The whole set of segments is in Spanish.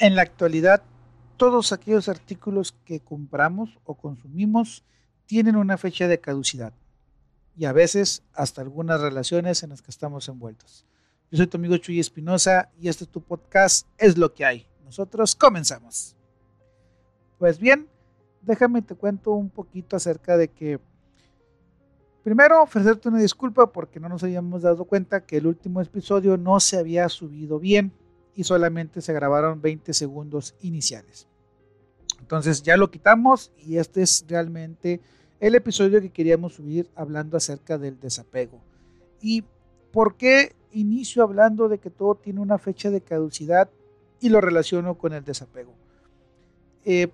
En la actualidad, todos aquellos artículos que compramos o consumimos tienen una fecha de caducidad y a veces hasta algunas relaciones en las que estamos envueltos. Yo soy tu amigo Chuy Espinosa y este es tu podcast Es lo que hay. Nosotros comenzamos. Pues bien, déjame te cuento un poquito acerca de que primero ofrecerte una disculpa porque no nos habíamos dado cuenta que el último episodio no se había subido bien y solamente se grabaron 20 segundos iniciales. Entonces ya lo quitamos y este es realmente el episodio que queríamos subir hablando acerca del desapego. ¿Y por qué inicio hablando de que todo tiene una fecha de caducidad y lo relaciono con el desapego? Eh,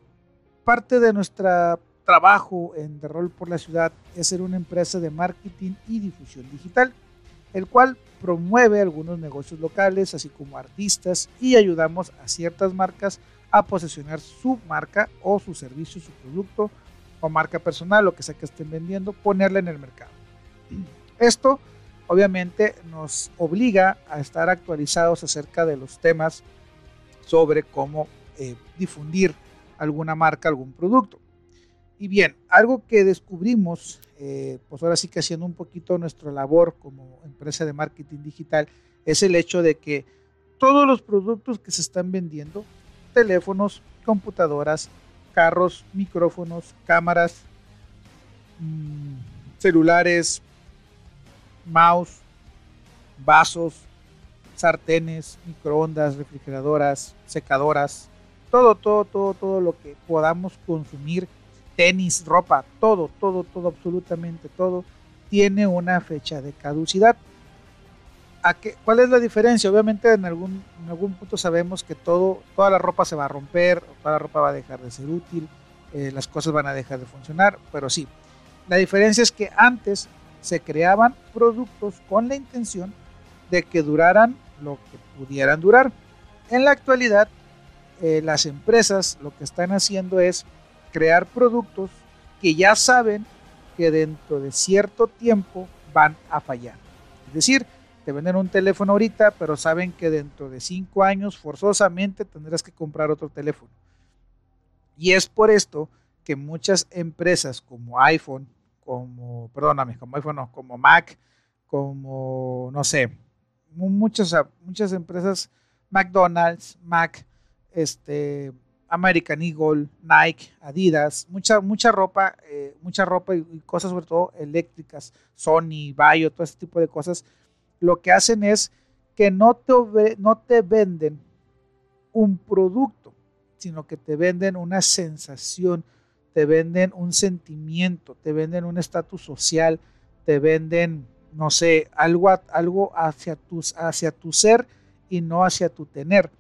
parte de nuestro trabajo en The Rol por la Ciudad es ser una empresa de marketing y difusión digital el cual promueve algunos negocios locales, así como artistas, y ayudamos a ciertas marcas a posicionar su marca o su servicio, su producto o marca personal, lo que sea que estén vendiendo, ponerla en el mercado. Esto obviamente nos obliga a estar actualizados acerca de los temas sobre cómo eh, difundir alguna marca, algún producto. Y bien, algo que descubrimos, eh, pues ahora sí que haciendo un poquito nuestra labor como empresa de marketing digital, es el hecho de que todos los productos que se están vendiendo, teléfonos, computadoras, carros, micrófonos, cámaras, mm, celulares, mouse, vasos, sartenes, microondas, refrigeradoras, secadoras, todo, todo, todo, todo lo que podamos consumir tenis, ropa, todo, todo, todo, absolutamente todo, tiene una fecha de caducidad. ¿A qué, ¿Cuál es la diferencia? Obviamente en algún, en algún punto sabemos que todo, toda la ropa se va a romper, toda la ropa va a dejar de ser útil, eh, las cosas van a dejar de funcionar, pero sí, la diferencia es que antes se creaban productos con la intención de que duraran lo que pudieran durar. En la actualidad, eh, las empresas lo que están haciendo es crear productos que ya saben que dentro de cierto tiempo van a fallar. Es decir, te venden un teléfono ahorita, pero saben que dentro de cinco años forzosamente tendrás que comprar otro teléfono. Y es por esto que muchas empresas como iPhone, como, perdóname, como iPhone, no, como Mac, como, no sé, muchas, muchas empresas, McDonald's, Mac, este, American Eagle, Nike, Adidas, mucha, mucha ropa, eh, mucha ropa y, cosas sobre todo eléctricas, Sony, Bayo, todo ese tipo de cosas, lo que hacen es que no te, no te venden un producto, sino que te venden una sensación, te venden un sentimiento, te venden un estatus social, te venden, no sé, algo, algo hacia, tus, hacia tu ser y no hacia tu tener.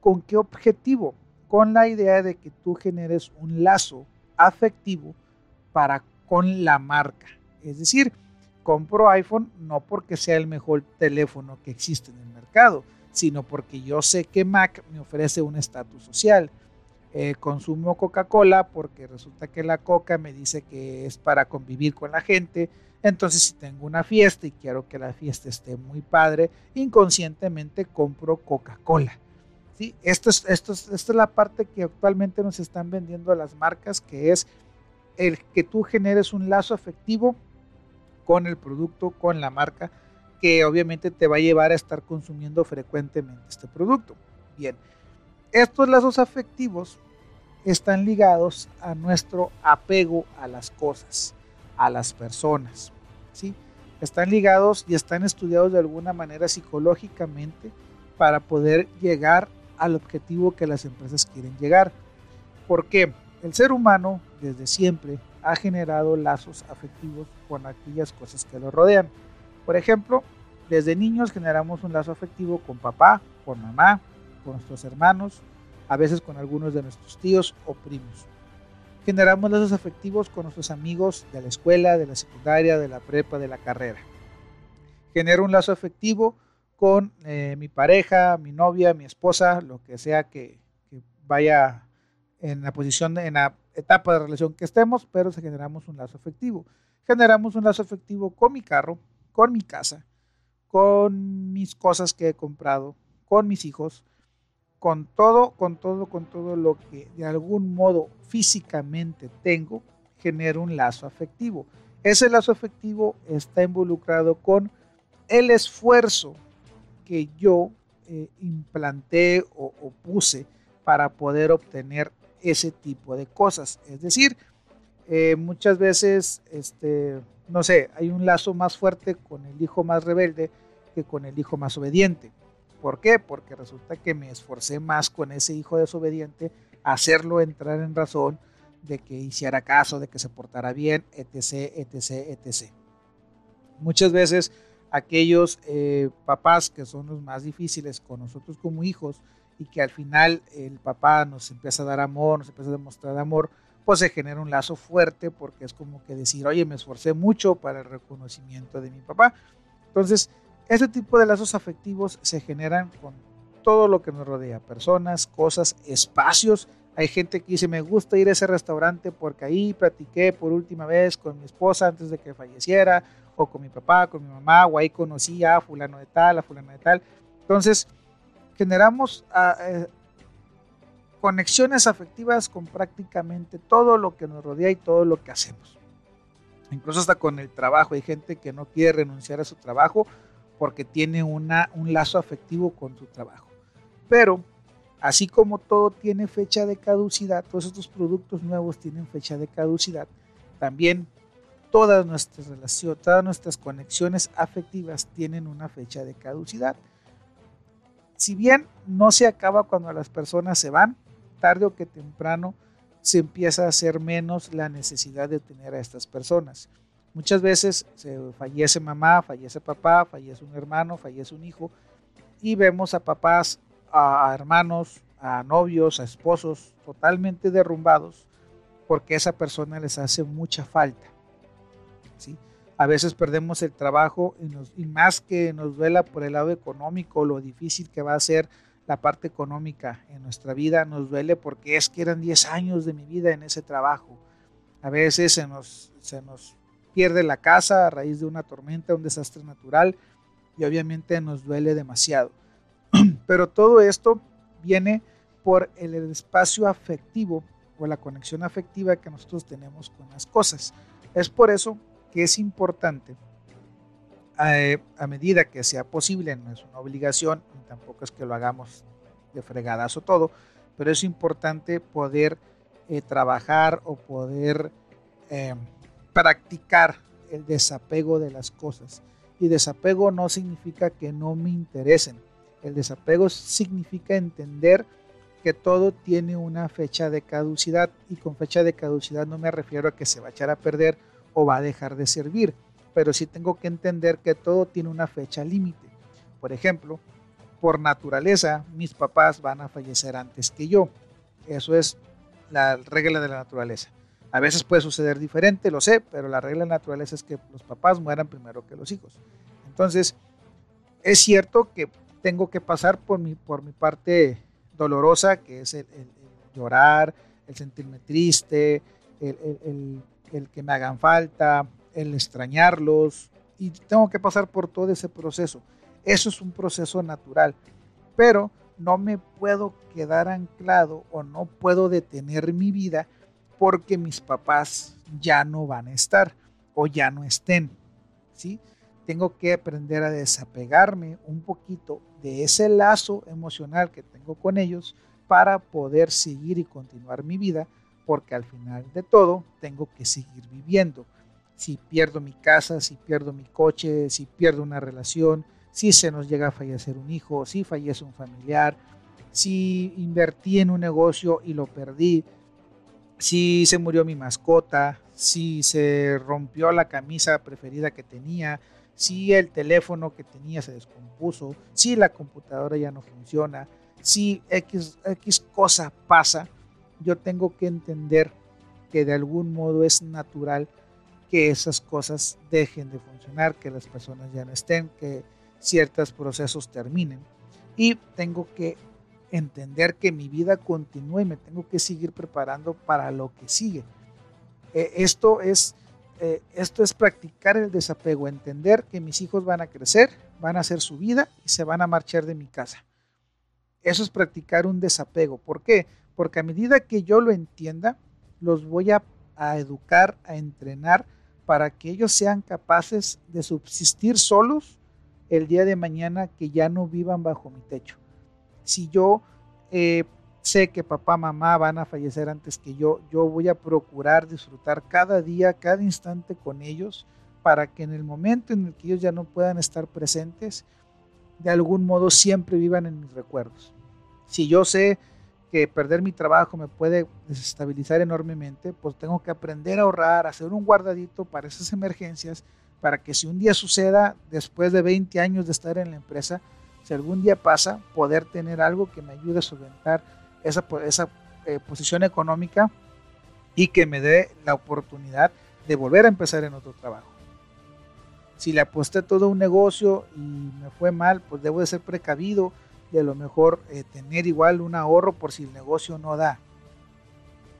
¿Con qué objetivo? Con la idea de que tú generes un lazo afectivo para con la marca. Es decir, compro iPhone no porque sea el mejor teléfono que existe en el mercado, sino porque yo sé que Mac me ofrece un estatus social. Eh, consumo Coca-Cola porque resulta que la Coca me dice que es para convivir con la gente. Entonces, si tengo una fiesta y quiero que la fiesta esté muy padre, inconscientemente compro Coca-Cola. Esto es, esto esta es la parte que actualmente nos están vendiendo las marcas, que es el que tú generes un lazo afectivo con el producto, con la marca, que obviamente te va a llevar a estar consumiendo frecuentemente este producto. Bien, estos lazos afectivos están ligados a nuestro apego a las cosas, a las personas, ¿sí? Están ligados y están estudiados de alguna manera psicológicamente para poder llegar al objetivo que las empresas quieren llegar. Porque el ser humano desde siempre ha generado lazos afectivos con aquellas cosas que lo rodean. Por ejemplo, desde niños generamos un lazo afectivo con papá, con mamá, con nuestros hermanos, a veces con algunos de nuestros tíos o primos. Generamos lazos afectivos con nuestros amigos de la escuela, de la secundaria, de la prepa, de la carrera. Genero un lazo afectivo con eh, mi pareja, mi novia, mi esposa, lo que sea que, vaya en la posición, en la etapa de relación que estemos, pero generamos un lazo afectivo. Generamos un lazo afectivo con mi carro, con mi casa, con mis cosas que he comprado, con mis hijos, con todo, con todo, con todo lo que de algún modo físicamente tengo, genero un lazo afectivo. Ese lazo afectivo está involucrado con el esfuerzo que yo eh, implanté o, o puse para poder obtener ese tipo de cosas. Es decir, eh, muchas veces, este, no sé, hay un lazo más fuerte con el hijo más rebelde que con el hijo más obediente. ¿Por qué? Porque resulta que me esforcé más con ese hijo desobediente hacerlo entrar en razón de que hiciera caso, de que se portara bien, etc., etc., etc. Muchas veces aquellos eh, papás que son los más difíciles con nosotros como hijos y que al final el papá nos empieza a dar amor, nos empieza a demostrar amor, pues se genera un lazo fuerte porque es como que decir, oye, me esforcé mucho para el reconocimiento de mi papá. Entonces, este tipo de lazos afectivos se generan con todo lo que nos rodea, personas, cosas, espacios. Hay gente que dice, me gusta ir a ese restaurante porque ahí platiqué por última vez con mi esposa antes de que falleciera, o con mi papá, con mi mamá, o ahí conocí a fulano de tal, a fulano de tal. Entonces, generamos ah, eh, conexiones afectivas con prácticamente todo lo que nos rodea y todo lo que hacemos. Incluso hasta con el trabajo. Hay gente que no quiere renunciar a su trabajo porque tiene una, un lazo afectivo con su trabajo. Pero, así como todo tiene fecha de caducidad, todos estos productos nuevos tienen fecha de caducidad, también todas nuestras relaciones, todas nuestras conexiones afectivas tienen una fecha de caducidad. Si bien no se acaba cuando las personas se van, tarde o que temprano se empieza a hacer menos la necesidad de tener a estas personas. Muchas veces se fallece mamá, fallece papá, fallece un hermano, fallece un hijo y vemos a papás, a hermanos, a novios, a esposos totalmente derrumbados porque esa persona les hace mucha falta. ¿Sí? A veces perdemos el trabajo y, y más que nos duela por el lado económico, lo difícil que va a ser la parte económica en nuestra vida nos duele porque es que eran 10 años de mi vida en ese trabajo. A veces se nos, se nos pierde la casa a raíz de una tormenta, un desastre natural y obviamente nos duele demasiado. Pero todo esto viene por el espacio afectivo o la conexión afectiva que nosotros tenemos con las cosas. Es por eso que es importante, eh, a medida que sea posible, no es una obligación, tampoco es que lo hagamos de fregadazo todo, pero es importante poder eh, trabajar o poder eh, practicar el desapego de las cosas. Y desapego no significa que no me interesen. El desapego significa entender que todo tiene una fecha de caducidad y con fecha de caducidad no me refiero a que se va a echar a perder o va a dejar de servir, pero sí tengo que entender que todo tiene una fecha límite. Por ejemplo, por naturaleza, mis papás van a fallecer antes que yo. Eso es la regla de la naturaleza. A veces puede suceder diferente, lo sé, pero la regla de la naturaleza es que los papás mueran primero que los hijos. Entonces, es cierto que tengo que pasar por mi, por mi parte dolorosa, que es el, llorar, el sentirme triste, el, el que me hagan falta, el extrañarlos, y tengo que pasar por todo ese proceso. Eso es un proceso natural, pero no me puedo quedar anclado o no puedo detener mi vida porque mis papás ya no van a estar o ya no estén. ¿sí? Tengo que aprender a desapegarme un poquito de ese lazo emocional que tengo con ellos para poder seguir y continuar mi vida, porque al final de todo tengo que seguir viviendo. Si pierdo mi casa, si pierdo mi coche, si pierdo una relación, si se nos llega a fallecer un hijo, si fallece un familiar, si invertí en un negocio y lo perdí, si se murió mi mascota, si se rompió la camisa preferida que tenía, si el teléfono que tenía se descompuso, si la computadora ya no funciona, si X, X cosa pasa, yo tengo que entender que de algún modo es natural que esas cosas dejen de funcionar, que las personas ya no estén, que ciertos procesos terminen. Y tengo que entender que mi vida continúa y me tengo que seguir preparando para lo que sigue. Eh, esto, es, eh, esto es practicar el desapego, entender que mis hijos van a crecer, van a hacer su vida y se van a marchar de mi casa. Eso es practicar un desapego. ¿Por qué? Porque a medida que yo lo entienda, los voy a, educar, a entrenar para que ellos sean capaces de subsistir solos el día de mañana que ya no vivan bajo mi techo. Si yo eh, sé que papá, mamá van a fallecer antes que yo, yo voy a procurar disfrutar cada día, cada instante con ellos, para que en el momento en el que ellos ya no puedan estar presentes, de algún modo siempre vivan en mis recuerdos. Si yo sé que perder mi trabajo me puede desestabilizar enormemente, pues tengo que aprender a ahorrar, hacer un guardadito para esas emergencias, para que si un día suceda, después de 20 años de estar en la empresa, si algún día pasa, poder tener algo que me ayude a solventar esa, esa eh, posición económica y que me dé la oportunidad de volver a empezar en otro trabajo. Si le aposté todo un negocio y me fue mal, pues debo de ser precavido, y a lo mejor eh, tener igual un ahorro por si el negocio no da.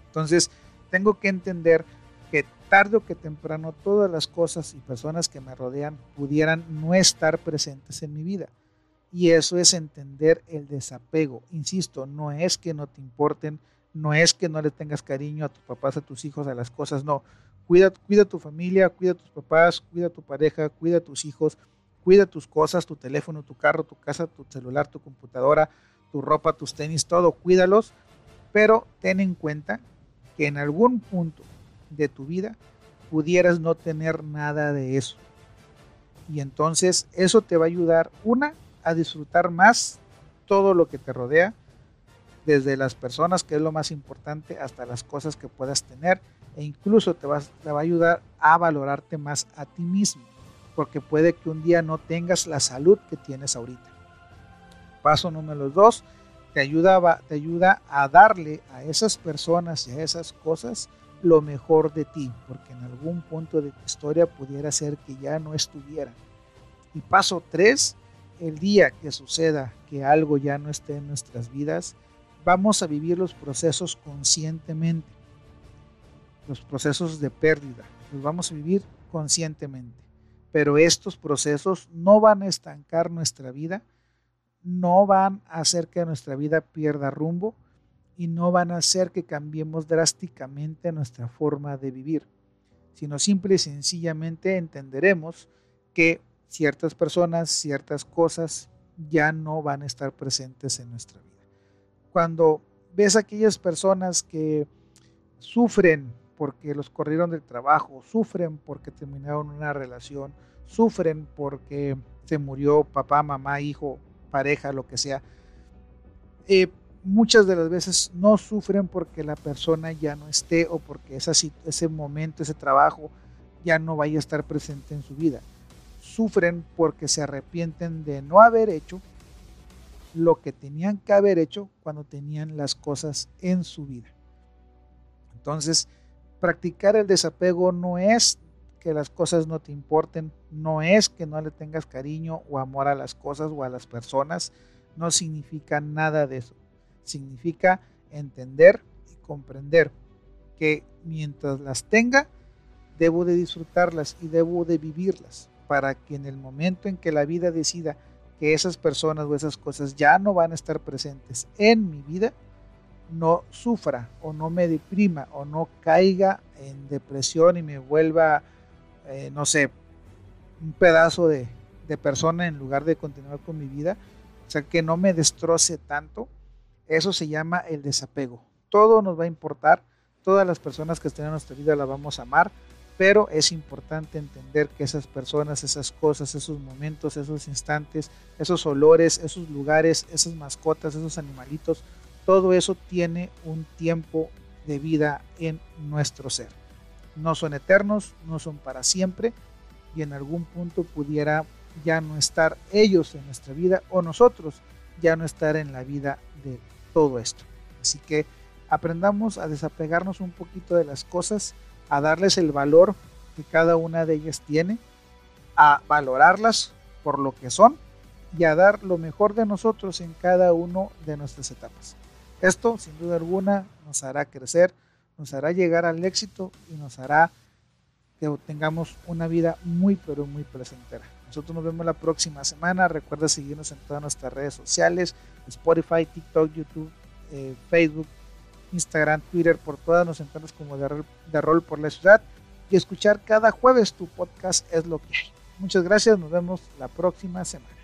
Entonces, tengo que entender que tarde o que temprano todas las cosas y personas que me rodean pudieran no estar presentes en mi vida. Y eso es entender el desapego. Insisto, no es que no te importen, no es que no le tengas cariño a tus papás, a tus hijos, a las cosas, no. Cuida, cuida tu familia, cuida a tus papás, cuida a tu pareja, cuida a tus hijos, Cuida tus cosas, tu teléfono, tu carro, tu casa, tu celular, tu computadora, tu ropa, tus tenis, todo, cuídalos, pero ten en cuenta que en algún punto de tu vida pudieras no tener nada de eso. Y entonces eso te va a ayudar, una, a disfrutar más todo lo que te rodea, desde las personas, que es lo más importante, hasta las cosas que puedas tener, e incluso te, te va a ayudar a valorarte más a ti mismo porque puede que un día no tengas la salud que tienes ahorita. Paso número dos, te ayuda, te ayuda a darle a esas personas y a esas cosas lo mejor de ti, porque en algún punto de tu historia pudiera ser que ya no estuvieran. Y paso tres, el día que suceda que algo ya no esté en nuestras vidas, vamos a vivir los procesos conscientemente, los procesos de pérdida, los vamos a vivir conscientemente pero estos procesos no van a estancar nuestra vida, no van a hacer que nuestra vida pierda rumbo y no van a hacer que cambiemos drásticamente nuestra forma de vivir, sino simple y sencillamente entenderemos que ciertas personas, ciertas cosas ya no van a estar presentes en nuestra vida. Cuando ves a aquellas personas que sufren porque los corrieron del trabajo, sufren porque terminaron una relación, sufren porque se murió papá, mamá, hijo, pareja, lo que sea. Eh, muchas de las veces no sufren porque la persona ya no esté o porque ese momento, ese trabajo ya no vaya a estar presente en su vida. Sufren porque se arrepienten de no haber hecho lo que tenían que haber hecho cuando tenían las cosas en su vida. Entonces, practicar el desapego no es que las cosas no te importen, no es que no le tengas cariño o amor a las cosas o a las personas, no significa nada de eso. Significa entender y comprender que mientras las tenga, debo de disfrutarlas y debo de vivirlas para que en el momento en que la vida decida que esas personas o esas cosas ya no van a estar presentes en mi vida, no sufra o no me deprima o no caiga en depresión y me vuelva, eh, no sé, un pedazo de, de, persona en lugar de continuar con mi vida. O sea, que no me destroce tanto. Eso se llama el desapego. Todo nos va a importar. Todas las personas que estén en nuestra vida la vamos a amar. Pero es importante entender que esas personas, esas cosas, esos momentos, esos instantes, esos olores, esos lugares, esas mascotas, esos animalitos, todo eso tiene un tiempo de vida en nuestro ser. No son eternos, no son para siempre y en algún punto pudiera ya no estar ellos en nuestra vida o nosotros ya no estar en la vida de todo esto. Así que aprendamos a desapegarnos un poquito de las cosas, a darles el valor que cada una de ellas tiene, a valorarlas por lo que son y a dar lo mejor de nosotros en cada una de nuestras etapas. Esto, sin duda alguna, nos hará crecer, nos hará llegar al éxito y nos hará que tengamos una vida muy, pero muy placentera. Nosotros nos vemos la próxima semana. Recuerda seguirnos en todas nuestras redes sociales, Spotify, TikTok, YouTube, eh, Facebook, Instagram, Twitter, por todas nos encuentras como de, de Rol por la Ciudad y escuchar cada jueves tu podcast es lo que hay. Muchas gracias, nos vemos la próxima semana.